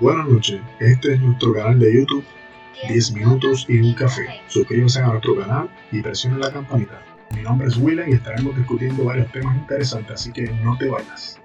Buenas noches, este es nuestro canal de YouTube 10 minutos y un café. Suscríbase a nuestro canal y presione la campanita. Mi nombre es William y estaremos discutiendo varios temas interesantes, así que no te vayas.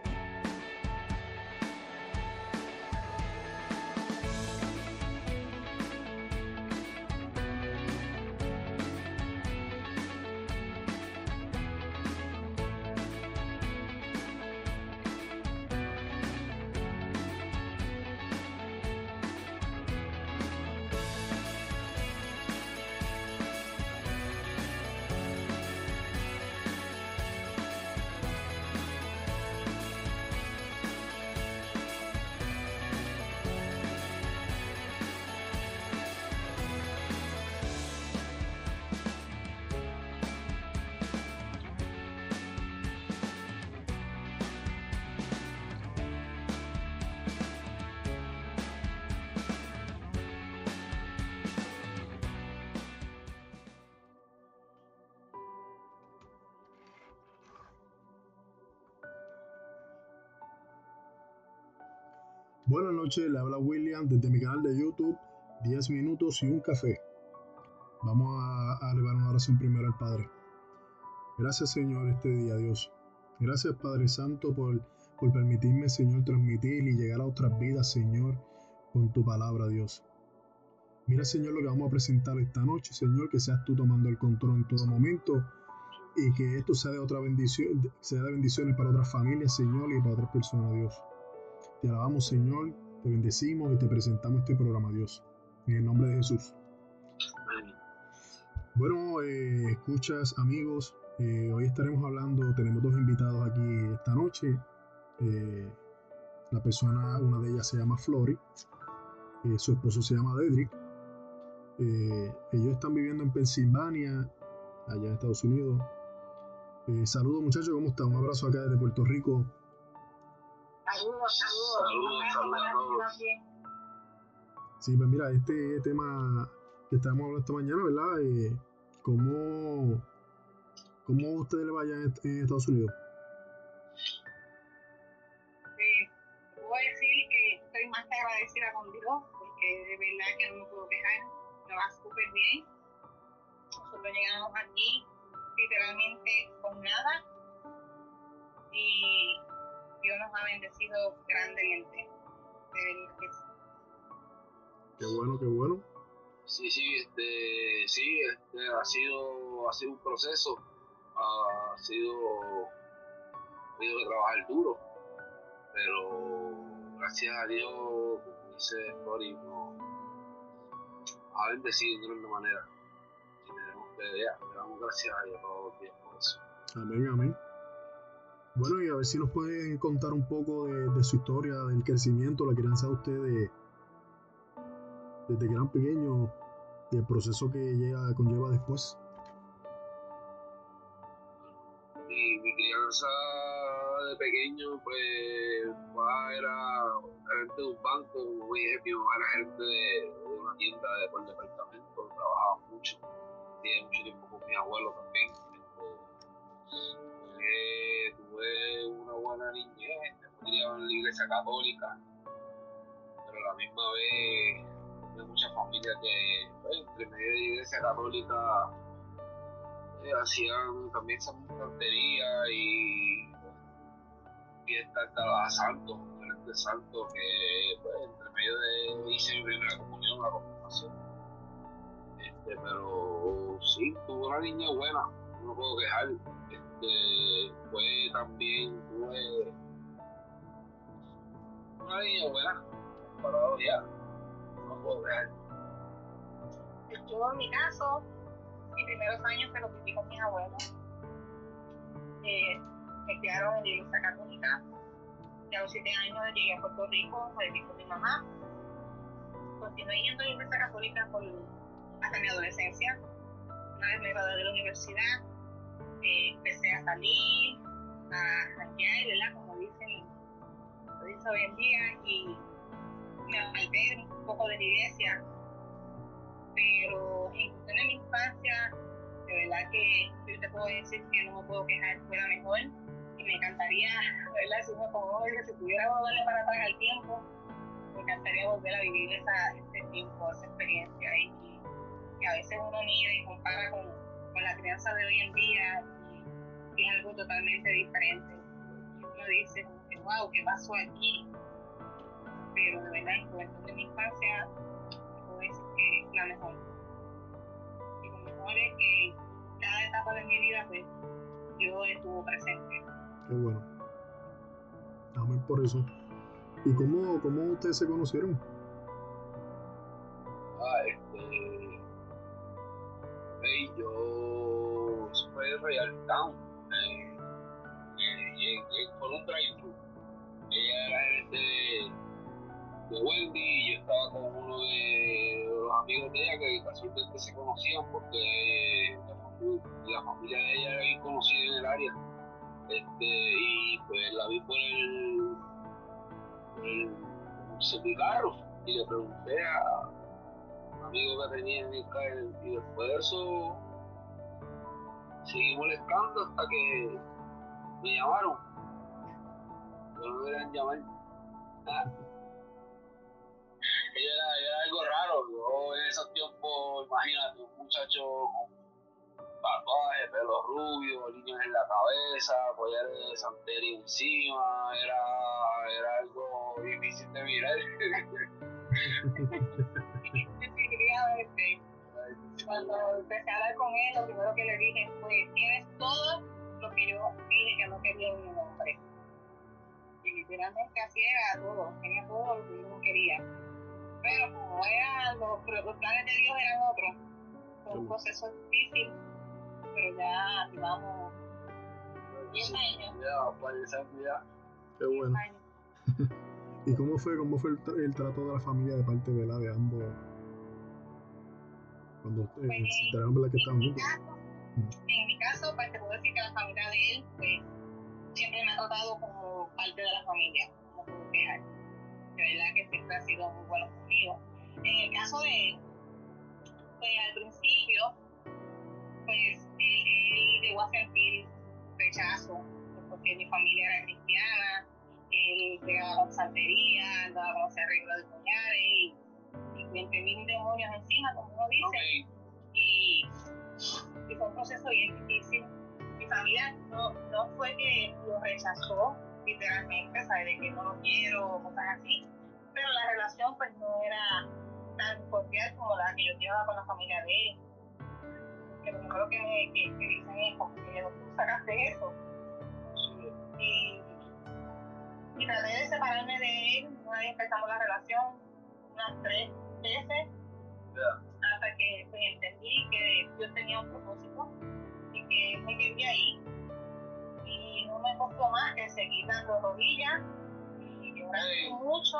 Buenas noches, le habla William desde mi canal de YouTube 10 minutos y un café. Vamos a, elevar una oración primero al Padre. Gracias Señor este día, Dios. Gracias Padre Santo por, por permitirme, Señor, transmitir y llegar a otras vidas, Señor, con tu palabra, Dios. Mira, Señor, lo que vamos a presentar esta noche, Señor, que seas tú tomando el control en todo momento y que esto sea de otra bendición, sea de bendiciones para otras familias, Señor, y para otras personas, Dios. Te alabamos, Señor, te bendecimos y te presentamos este programa, Dios. En el nombre de Jesús. Bueno, eh, escuchas, amigos, eh, hoy estaremos hablando, tenemos dos invitados aquí esta noche. Eh, la persona, una de ellas se llama Flori, su esposo se llama Dedrick. ellos están viviendo en Pensilvania, allá en Estados Unidos. saludos muchachos, ¿cómo están? Un abrazo acá desde Puerto Rico. Saludos, saludos. Saludos. Sí, pues mira, este tema que estamos hablando esta mañana, ¿verdad? Eh, ¿cómo, ¿Cómo ustedes le vayan en Estados Unidos? Eh, puedo decir que estoy más que agradecida con Dios, porque de verdad que no me puedo quejar, me va súper bien. Nosotros llegamos aquí literalmente con nada y Dios nos ha bendecido grandemente. Qué bueno, qué bueno. Sí, sí, este, sí, este, ha sido, ha sido un proceso, ha sido, ha tenido que trabajar duro, pero gracias a Dios, como dice Cory, nos ha bendecido de una manera. Y tenemos que, ya, le damos gracias a Dios todos los días por eso. Amén, amén. Bueno, y a ver si nos pueden contar un poco de, su historia, del crecimiento, la crianza de ustedes desde que eran pequeños y el proceso que llega, conlleva después. Mi, mi crianza de pequeño, pues, era gerente de un banco, mi mamá era gerente de, una tienda de, por departamento, trabajaba mucho, tenía mucho tiempo con mi abuelo también. Eh, tuve una buena niñez, me criaba en la iglesia católica, pero a la misma vez tuve muchas familias que, pues, entre medio de la iglesia católica, eh, hacían también esa tontería y fiestas de santos, diferentes santos que, pues, entre medio de hice mi primera comunión, la confirmación. Este, pero sí, tuve una niña buena, no puedo quejar este, fue también, tuve una niña buena, para ya, no puedo ver. Yo en mi caso, mis primeros años se los viví con mis abuelos. Eh, me criaron en la iglesia católica. Y a los siete años llegué a Puerto Rico, me viví con mi mamá. Continué yendo a la iglesia católica por, hasta mi adolescencia. Una vez me gradué de la universidad, empecé a salir, a janguear, ¿verdad? Como dicen, lo dicen hoy en día, y me aparté un poco de la iglesia. Pero en mi infancia, de verdad que yo te puedo decir que no me puedo quejar, fue la mejor. Y me encantaría, ¿verdad? Si uno como que si pudiera volverle para atrás al tiempo, me encantaría volver a vivir esa, ese tiempo, esa experiencia. Y, y a veces uno mira y compara con, con la crianza de hoy en día es algo totalmente diferente. Y uno dice, wow, ¿qué pasó aquí? Pero de verdad, en juventud de mi infancia, puedo decir que es la mejor. Y lo mejor es que cada etapa de mi vida, pues, yo estuvo presente. Qué bueno. Amén por eso. ¿Y cómo, cómo ustedes se conocieron? Ah, este. Hey, yo. Eso fue de Royal Town. Wendy y yo estaba con uno de los amigos de ella que casualmente se conocían porque la, fami- la familia de ella era bien conocida en el área. Este, y pues la vi por el, por el, semicarro y le pregunté a un amigo que tenía en el carro y después de eso seguí molestando hasta que me llamaron. No me querían llamar. Ah. Imagínate, un muchacho con tatuaje, pelo rubio, líneas en la cabeza, collares de santería encima, era, era algo difícil de mirar. Cuando empecé a hablar con él, lo primero que le dije fue, tienes todo lo que yo dije que no quería en un hombre. Y literalmente así era todo, tenía todo lo que yo no quería. Pero como eran los, los planes de Dios eran otros, fue un proceso difícil, pero ya llevamos 10 años. Ya. Qué 10 bueno. ¿Y cómo fue, cómo fue el, tra- el trato de la familia de parte ¿verdad? de ambos? Cuando ustedes Pues, se enteraron ¿verdad? que estaban En mi juntos. caso, en mi caso, pues te puedo decir que la familia de él, pues, siempre me ha tratado como parte de la familia, puedo quejar. De verdad que siempre ha sido muy bueno conmigo. En el caso de él, pues al principio, pues él, él llegó a sentir rechazo, porque mi familia era cristiana, él pegaba con santería, andaba con ese arreglo de coñares y, y 20 mil demonios encima, como uno dice y, y fue un proceso bien difícil. Mi familia no, no fue que lo rechazó literalmente, ¿sabes? De que no lo quiero cosas así, pero la relación pues no era tan cordial como la que yo llevaba con la familia de él. Que lo primero que me que, que dicen es, ¿de dónde tú sacaste eso? Y, y traté de separarme de él, una vez empezamos la relación, unas tres veces, hasta que pues, entendí que yo tenía un propósito y que me quería ahí. No me costó más que seguir dando rodillas y llorando mucho.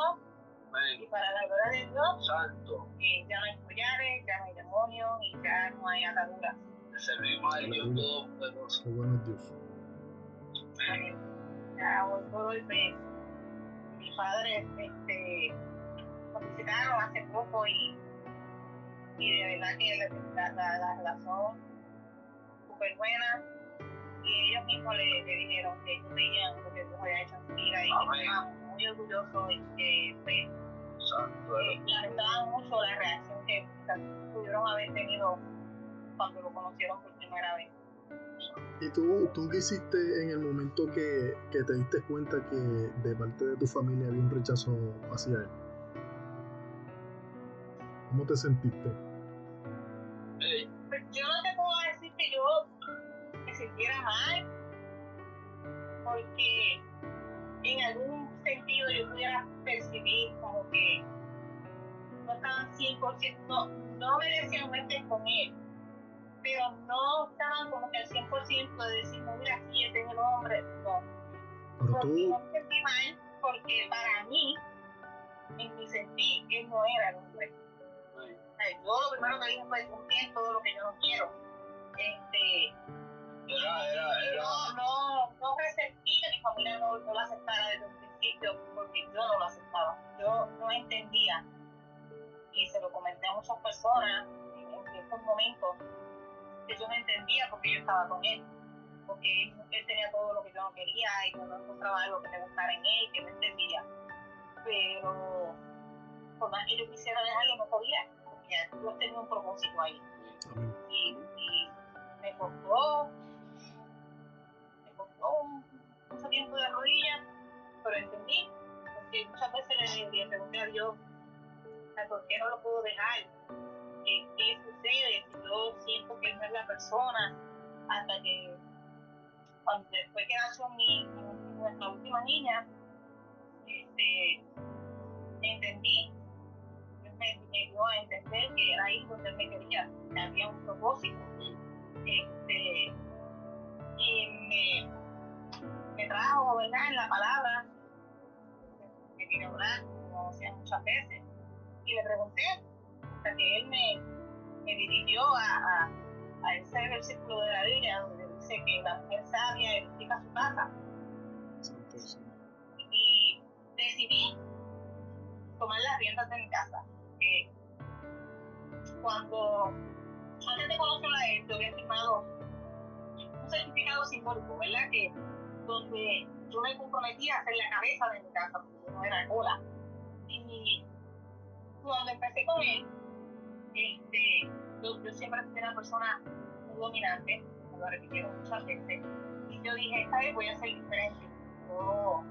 Y para la gloria de Dios, santo, eh, ya no hay collares, ya no hay demonios y ya no hay ataduras. servimos al Dios. Todopoderoso. Qué bueno Dios. Ya hoy por hoy, pues, mis padres este, nos visitaron hace poco y, y de verdad que la, la, la relación súper buena y ellos mismos le, le dijeron que ellos veían lo que Dios había hecho en su vida y que estaban muy orgullosos y que pues, eh, lamentaban mucho la reacción que quizás pudieron haber tenido cuando lo conocieron por primera vez. ¿Y tú, tú qué hiciste en el momento que, que te diste cuenta que de parte de tu familia había un rechazo hacia él? ¿Cómo te sentiste? Sintiera mal, porque en algún sentido yo pudiera percibir como que no estaban 100%, no, no me decían no estén con él, pero no estaban como que al 100% de decir, no, mira, sí, este es el hombre, no. Pero Porque tú, no me sentí mal, porque para mí, en mi sentir, él no era el hombre. Yo lo primero que dije fue cumplir todo lo que yo no quiero. Este, Era, era, era. no, no, no resentí que mi familia no, no lo aceptara desde un principio porque yo no lo aceptaba. Yo no entendía y se lo comenté a muchas personas en, ciertos momentos que yo no entendía porque yo estaba con él. Porque él, tenía todo lo que yo no quería y yo no encontraba algo que me gustara en él, que no entendía. Pero por más que yo quisiera dejarlo, no podía, porque yo tenía un propósito ahí. Y, y me costó, me costó mucho tiempo de rodillas, pero entendí, porque muchas veces le, le pregunté a Dios, ¿por qué no lo puedo dejar? ¿Qué, qué sucede si yo siento que no es la persona? Hasta que, cuando después que nació mi, última niña, este, entendí, me, me dio a entender que era ahí donde me quería, que había un propósito. Este, y me, me trajo, ¿verdad?, en la palabra, me a orar, como hacía muchas veces, y le pregunté, hasta que él me, dirigió a, ese versículo de la Biblia donde dice que la mujer sabia edifica su casa, y decidí tomar las riendas de mi casa. Que cuando, antes de conocerla yo había firmado un certificado simbólico, ¿verdad? Que donde yo me comprometí a ser la cabeza de mi casa, porque no era cola. Y cuando empecé con él, este, yo, siempre fui una persona muy dominante, me lo repitieron muchas veces, y yo dije, esta vez voy a ser diferente. Yo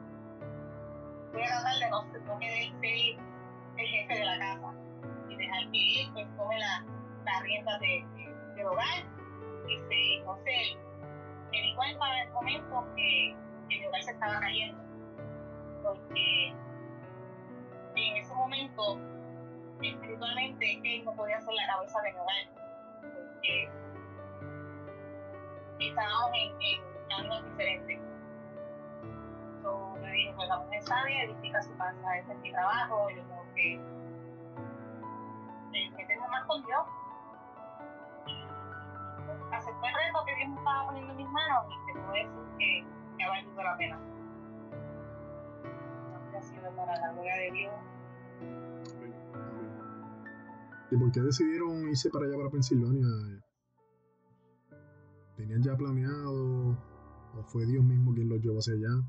voy a tratar de no, no ser el jefe de la casa y dejar que él pues tome la, la rienda de, de- del hogar. Y se, entonces me di cuenta en el momento que, que mi hogar se estaba cayendo. Porque en ese momento, espiritualmente, él no podía ser la cabeza de mi hogar. Porque estábamos en, en caminos diferentes. Yo le dije, pues la mujer sabia edifica su casa, ese es mi trabajo, yo tengo que meterme más con Dios. Y acepté el reto que Dios me estaba poniendo en mis manos y te puedo decir que, que ha valido la pena. Ha sido para la gloria de Dios. Amén. Amén. ¿Y por qué decidieron irse para allá, para Pensilvania? ¿Tenían ya planeado o fue Dios mismo quien los llevó hacia allá?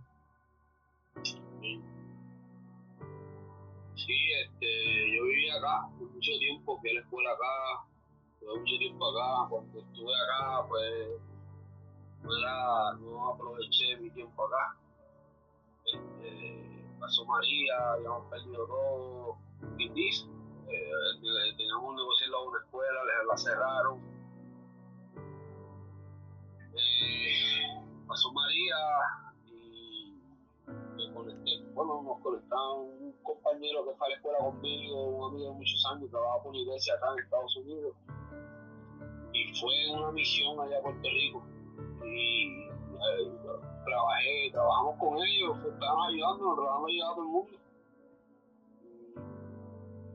Sí, este, yo viví acá por mucho tiempo, fui a la escuela acá, tuve mucho tiempo acá. Cuando estuve acá, pues no, aproveché mi tiempo acá. Este, pasó María, habíamos perdido todo. Quindis, eh, teníamos un negocio en una escuela, la, la cerraron. Eh, pasó María conecté. Bueno, nos conectaron un compañero que fue a la escuela conmigo, un amigo de muchos años, trabaja por una iglesia acá en Estados Unidos. Y fue una misión allá a Puerto Rico. Y eh, trabajé, trabajamos con ellos, estaban ayudando, trabajamos ayudando a todo el mundo.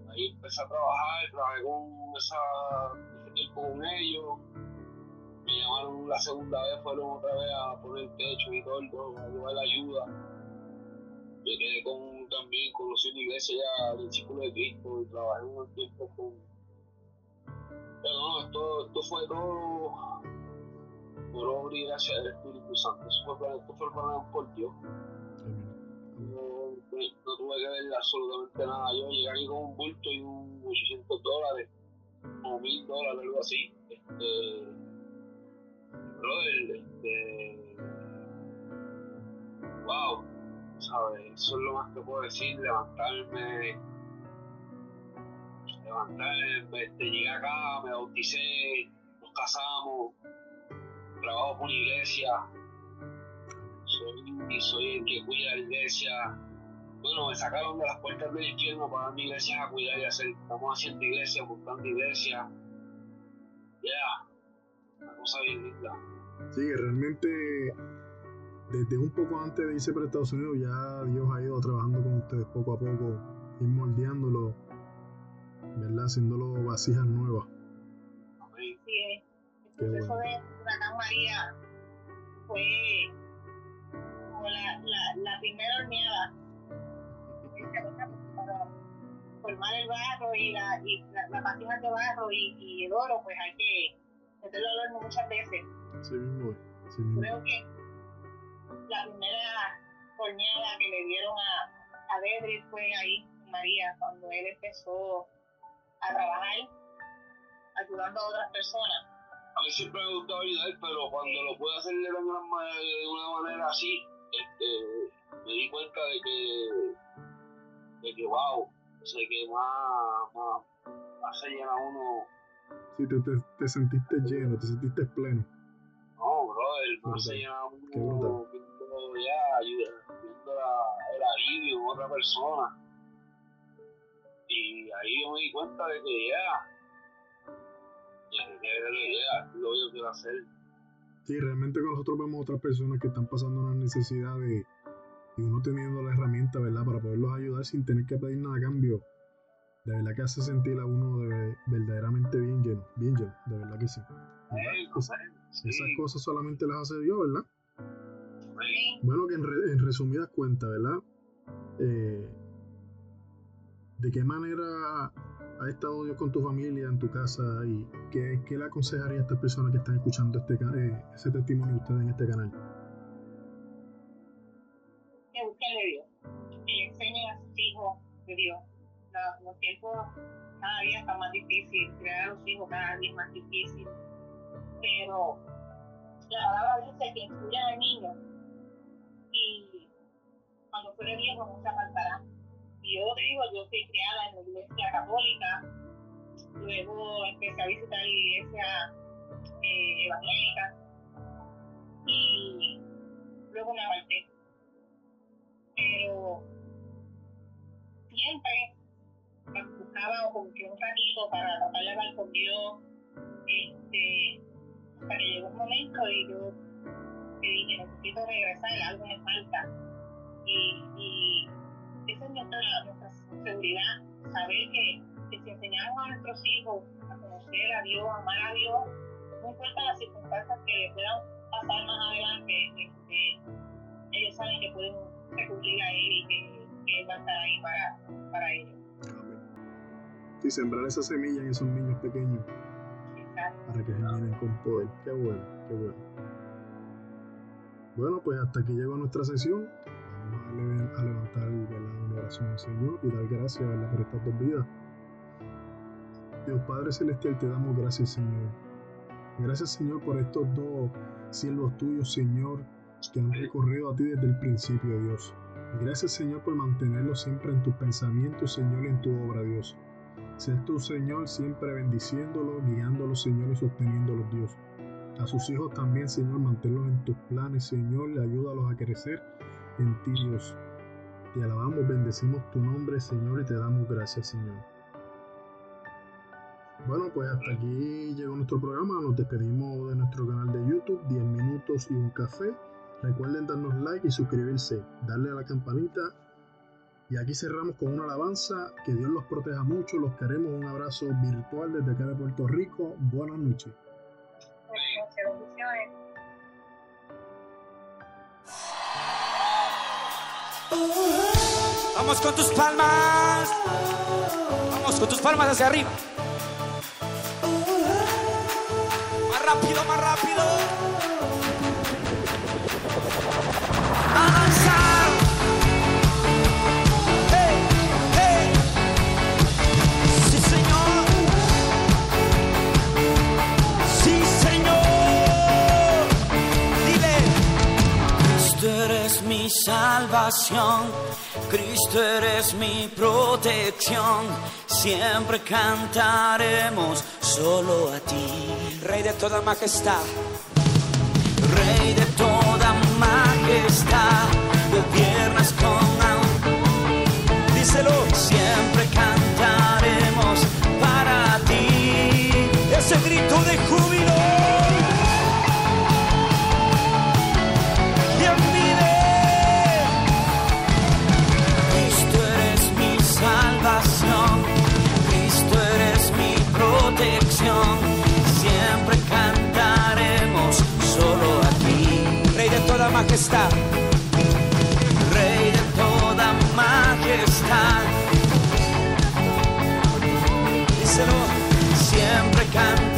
Y ahí empecé a trabajar, trabajé con esa, ese con ellos. Me llamaron la segunda vez, fueron otra vez a poner techo y todo, a llevar la ayuda. Quedé con, también, conocí una iglesia ya del Círculo de Cristo y trabajé un tiempo con... Pero no, esto, esto fue todo por obra y gracia del Espíritu Santo. Eso fue, plan- esto fue planeado por Dios. No, no tuve que ver absolutamente nada. Yo llegué aquí con un bulto y un 800 dólares o 1000 dólares, algo así. Este, brother, este, wow, ¿sabes? Eso es lo más que puedo decir, levantarme, levantarme, este, llegué acá, me bauticé, nos casamos, trabajo por iglesia, soy, soy el que cuida la iglesia. Bueno, me sacaron de las puertas del infierno para darme iglesias a cuidar y hacer. Estamos haciendo iglesias, buscando iglesias. Ya, una cosa bien linda. Sí, realmente desde un poco antes de irse para Estados Unidos ya Dios ha ido trabajando con ustedes poco a poco, ir moldeándolo, ¿verdad? Haciéndolo vasijas nuevas. Sí, el proceso bueno. de Huracán María fue como la, la, la primera horneada para formar el barro y, la, y la, las vasijas de barro y, y el oro, pues hay que meterlo al horno muchas veces. Así mismo. Así mismo. Creo que la primera horneada que le dieron a, a fue ahí, María, cuando él empezó a trabajar ayudando a otras personas. A mí siempre me gustó ayudar, pero cuando lo puedo hacer de una, de una manera así, este, me di cuenta de que, de que wow, sé que más, más, más se llena uno. Sí, te, te, te sentiste lleno, te sentiste pleno. No, brother, más se llena uno viendo ya, viendo la, el alivio en otra persona. Y ahí yo me di cuenta de que ya, que, que, ya, lo yo quiero hacer. Sí, realmente con nosotros vemos otras personas que están pasando una necesidad de, y uno teniendo la herramienta, ¿verdad? Para poderlos ayudar sin tener que pedir nada a cambio. De verdad que hace sentir a uno de, verdaderamente bien lleno, bien lleno, de verdad que sí. Esas cosas solamente las hace Dios, ¿verdad? Bueno, que en, en resumidas cuentas, ¿verdad? Eh, ¿De qué manera ha estado Dios con tu familia, en tu casa? ¿Y qué, le aconsejaría a estas personas que están escuchando este, eh, ese testimonio de ustedes en este canal? Que busquen de Dios, que enseñen a sus hijos de Dios. Los, tiempos cada día están más difíciles, crear a los hijos cada día es más difícil. Pero la palabra dice que instruyan al niño y cuando fuere viejo no se apartará yo te digo, yo fui criada en la iglesia católica, luego empecé a visitar la iglesia eh, evangélica y luego me aparté. Pero siempre buscaba como que un ratito para tratar de hablar con Dios, este, hasta que llegó un momento y yo te dije, necesito regresar, algo me falta. Y, y esa es nuestra, nuestra seguridad, saber que, que, si enseñamos a nuestros hijos a conocer a Dios, a amar a Dios, no importa las circunstancias que puedan pasar más adelante, este, ellos saben que pueden recurrir a Él y que, que Él va a estar ahí para, para ellos. Y sembrar esa semilla en esos niños pequeños Exacto. para que germinen con poder. Qué bueno, qué bueno. Bueno, pues hasta aquí llegó nuestra sesión a levantar una oración al Señor y dar gracias por estas dos vidas. Dios Padre Celestial, te damos gracias, Señor. Gracias, Señor, por estos dos siervos tuyos, Señor, que han recorrido a ti desde el principio, Dios. Y gracias, Señor, por mantenerlos siempre en tus pensamientos, Señor, en tu obra, Dios. Sé tú, Señor, siempre bendiciéndolos, guiándolos, Señor, y sosteniéndolos, Dios. A sus hijos también, Señor, manténlos en tus planes, Señor, y ayúdalos a crecer en ti, Dios. Te alabamos, bendecimos tu nombre, Señor, y te damos gracias, Señor. Bueno, pues hasta aquí llegó nuestro programa. Nos despedimos de nuestro canal de YouTube, 10 minutos y un café. Recuerden darnos like y suscribirse, darle a la campanita. Y aquí cerramos con una alabanza. Que Dios los proteja mucho. Los queremos. Un abrazo virtual desde acá de Puerto Rico. Buenas noches. Vamos con tus palmas. Vamos con tus palmas hacia arriba. Más rápido, más rápido. Cristo eres mi protección, siempre cantaremos solo a ti. Rey de toda majestad, Rey de toda majestad, gobiernas con amor. Díselo, siempre cantaremos para ti. Ese grito de júbilo. Majestad, Rey de toda majestad. Díselo, siempre cantaremos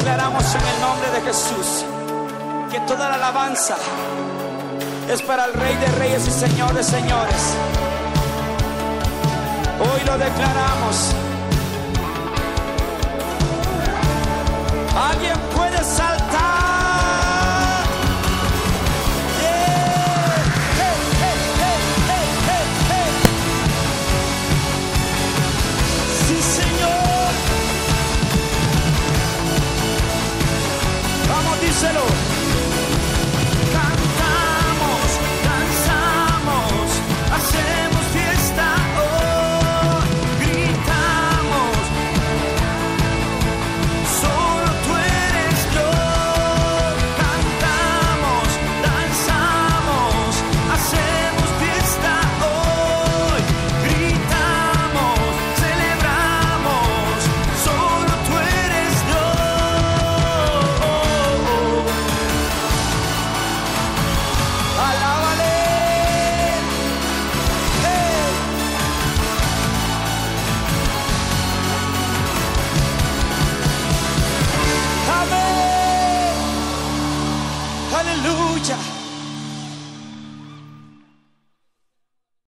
declaramos en el nombre de Jesús que toda la alabanza es para el Rey de Reyes y Señor de Señores. Hoy lo declaramos. Alguien